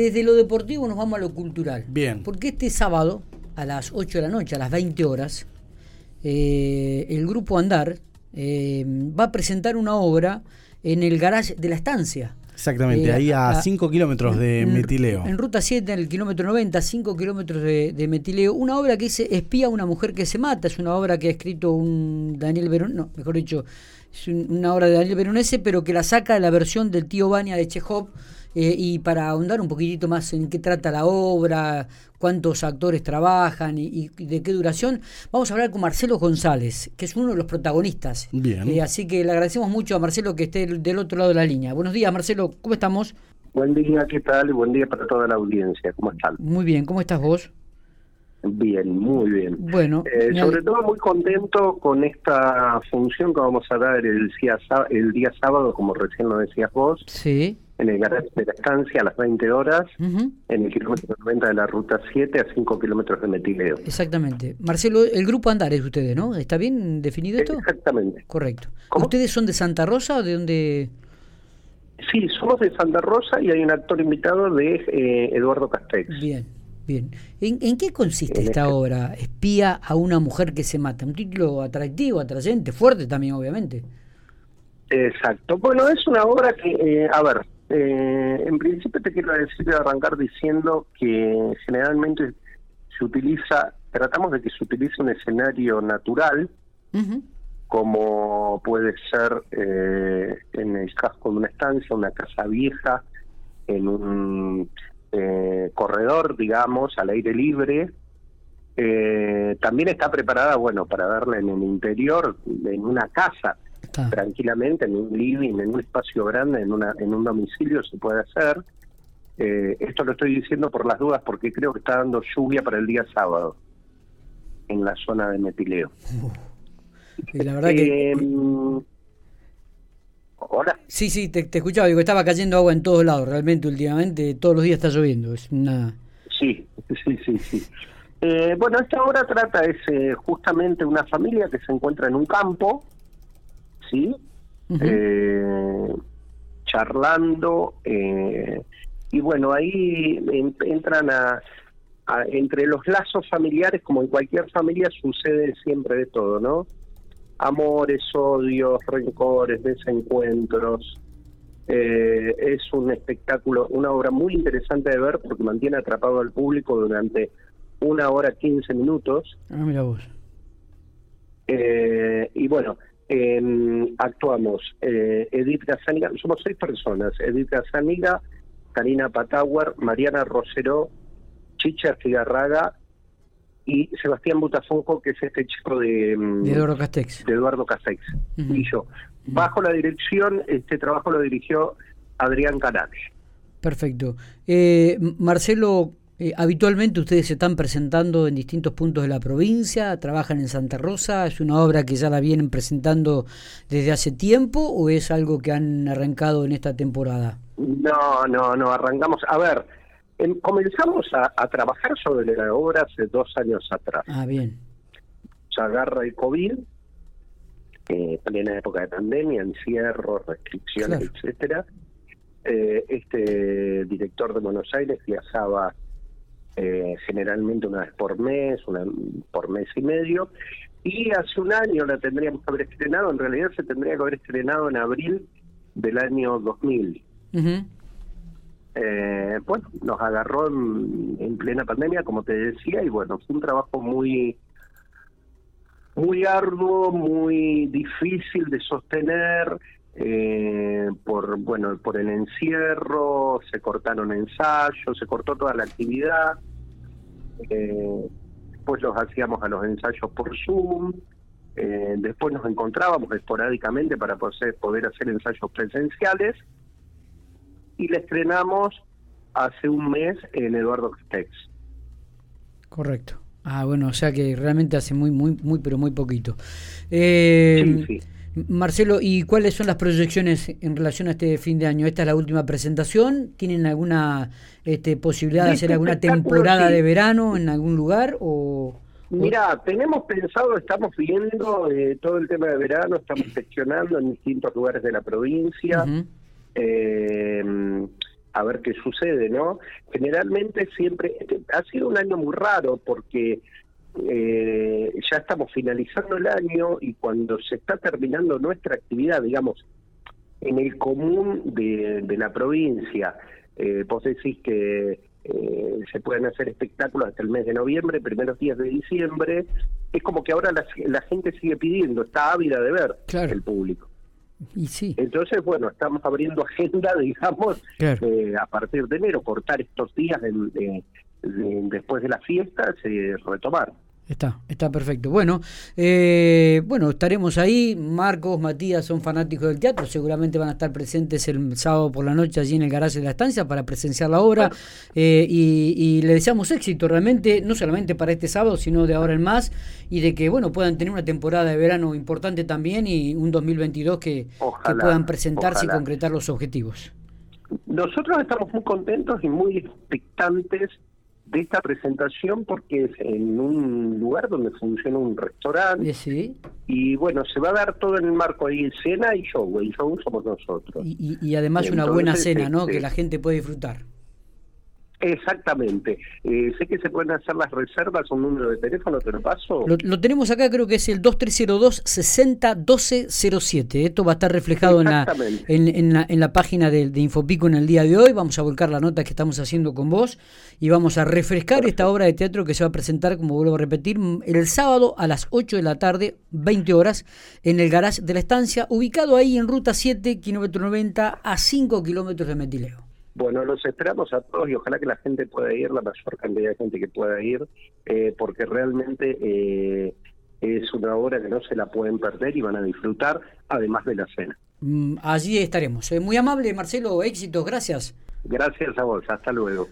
desde lo deportivo nos vamos a lo cultural. Bien. Porque este sábado, a las 8 de la noche, a las 20 horas, eh, el grupo Andar eh, va a presentar una obra en el garage de la estancia. Exactamente, Eh, ahí a a- 5 kilómetros de en- Metileo. En ruta 7, en el kilómetro 90, 5 kilómetros de, de Metileo. Una obra que dice Espía a una mujer que se mata. Es una obra que ha escrito un Daniel Verón, no, mejor dicho, es un- una obra de Daniel Veronese, pero que la saca de la versión del tío Bania de Chekhov. Eh, y para ahondar un poquitito más en qué trata la obra, cuántos actores trabajan y, y de qué duración, vamos a hablar con Marcelo González, que es uno de los protagonistas. Bien. Eh, así que le agradecemos mucho a Marcelo que esté del otro lado de la línea. Buenos días, Marcelo, ¿cómo estamos? Buen día, ¿qué tal? Y buen día para toda la audiencia. ¿Cómo están? Muy bien, ¿cómo estás vos? Bien, muy bien. Bueno, Eh, sobre todo muy contento con esta función que vamos a dar el día, el día sábado, como recién lo decías vos, Sí. En el garage de la estancia a las 20 horas, en el kilómetro 90 de la ruta 7 a 5 kilómetros de Metileo. Exactamente. Marcelo, el grupo Andar es ustedes, ¿no? ¿Está bien definido esto? Exactamente. Correcto. ¿Cómo? ¿Ustedes son de Santa Rosa o de dónde? Sí, somos de Santa Rosa y hay un actor invitado de eh, Eduardo Castex. Bien, bien. ¿En, en qué consiste En esta este- obra? Espía a una mujer que se mata. Un título atractivo, atrayente, fuerte también, obviamente. Exacto. Bueno, es una obra que, eh, a ver, eh, en principio te quiero decir de arrancar diciendo que generalmente se utiliza, tratamos de que se utilice un escenario natural, como puede ser eh, en el casco de una estancia, una casa vieja, en un eh, corredor, digamos, al aire libre. Eh, también está preparada, bueno, para darla en el interior, en una casa, está. tranquilamente en un living, en un espacio grande, en, una, en un domicilio se puede hacer. Eh, esto lo estoy diciendo por las dudas porque creo que está dando lluvia para el día sábado en la zona de Metileo. Y la verdad que... Eh, Hola. Sí, sí, te, te escuchaba. Digo, estaba cayendo agua en todos lados. Realmente, últimamente, todos los días está lloviendo. Es una... Sí, sí, sí, sí. Eh, bueno, esta obra trata es eh, justamente una familia que se encuentra en un campo, Eh, charlando, eh, y bueno, ahí en- entran a, a- entre los lazos familiares, como en cualquier familia sucede siempre de todo, ¿no? Amores, odios, rencores, desencuentros. Eh, es un espectáculo, una obra muy interesante de ver porque mantiene atrapado al público durante una hora 15 minutos. Ah, mira vos. Eh, y bueno, em, actuamos eh, Edith Gazaniga, somos seis personas, Edith Gazaniga, Karina Patauer, Mariana Rosero, Chicha Figarraga y Sebastián Butafonco, que es este chico de, em, De Eduardo Castex. de Eduardo Castex, y yo. Bajo la dirección, este trabajo lo dirigió Adrián Canales. Perfecto. Eh, Marcelo, eh, habitualmente ustedes se están presentando en distintos puntos de la provincia, trabajan en Santa Rosa, ¿es una obra que ya la vienen presentando desde hace tiempo o es algo que han arrancado en esta temporada? No, no, no, arrancamos. A ver, em, comenzamos a, a trabajar sobre la obra hace dos años atrás. Ah, bien. Se agarra el COVID, eh, plena época de pandemia, encierro, restricciones, Claro. etcétera. Eh, este director de Buenos Aires viajaba eh, generalmente una vez por mes, una por mes y medio, y hace un año la tendríamos que haber estrenado, en realidad se tendría que haber estrenado en abril del año 2000. Ujú. Eh, bueno, nos agarró en, en plena pandemia, como te decía, y bueno, fue un trabajo muy muy arduo, muy difícil de sostener eh, por bueno por el encierro, se cortaron ensayos, se cortó toda la actividad. Eh, después los hacíamos a los ensayos por Zoom. eh, después nos encontrábamos esporádicamente para poder, poder hacer ensayos presenciales y la estrenamos hace un mes en Eduardo Castex. Correcto. Ah, bueno, o sea que realmente hace muy, muy, muy, pero muy poquito. Eh, Sí, sí. Marcelo, ¿y cuáles son las proyecciones en relación a este fin de año? ¿Esta es la última presentación? ¿Tienen alguna este, posibilidad de Este hacer alguna temporada sí. de verano en algún lugar? O, Mira, tenemos pensado, estamos viendo eh, todo el tema de verano, estamos gestionando en distintos lugares de la provincia. Eh, a ver qué sucede, ¿no? Generalmente siempre, este, ha sido un año muy raro porque eh, ya estamos finalizando el año y cuando se está terminando nuestra actividad, digamos, en el común de, la provincia, eh, vos decís que eh, se pueden hacer espectáculos hasta el mes de noviembre, primeros días de diciembre, es como que ahora la, gente sigue pidiendo, está ávida de ver el público. Y sí. Entonces, bueno, estamos abriendo agenda, digamos, eh, a partir de enero, cortar estos días después de las fiestas, y retomar. Está, está perfecto. Bueno, eh, bueno, estaremos ahí. Marcos, Matías son fanáticos del teatro, seguramente van a estar presentes el sábado por la noche allí en el garaje de la estancia para presenciar la obra. Eh, y, le deseamos éxito realmente, no solamente para este sábado, sino de ahora en más, y de que bueno puedan tener una temporada de verano importante también y un 2022 que, que puedan presentarse y concretar los objetivos. Nosotros estamos muy contentos y muy expectantes de esta presentación porque es en un lugar donde funciona un restaurante. Sí. Y bueno, se va a dar todo en el marco de cena y show. El show somos nosotros. Y, además una buena cena, ¿no? Este, que la gente puede disfrutar. Exactamente. Eh, sé que se pueden hacer las reservas, un número de teléfono, te lo paso. Lo, tenemos acá, creo que es el 2302-601207. Esto va a estar reflejado en la, en, la, en la página de, Infopico en el día de hoy. Vamos a volcar la nota que estamos haciendo con vos y vamos a refrescar esta obra de teatro que se va a presentar, como vuelvo a repetir, el sábado a las 8 de la tarde, 20 horas, en el garage de la estancia, ubicado ahí en ruta 7, kilómetro 90, a 5 kilómetros de Metileo. Bueno, los esperamos a todos y ojalá que la gente pueda ir, la mayor cantidad de gente que pueda ir, eh, porque realmente eh, es una obra que no se la pueden perder y van a disfrutar, además de la cena. Mm, allí estaremos. Eh, muy amable, Marcelo, éxitos, gracias. Gracias a vos, hasta luego.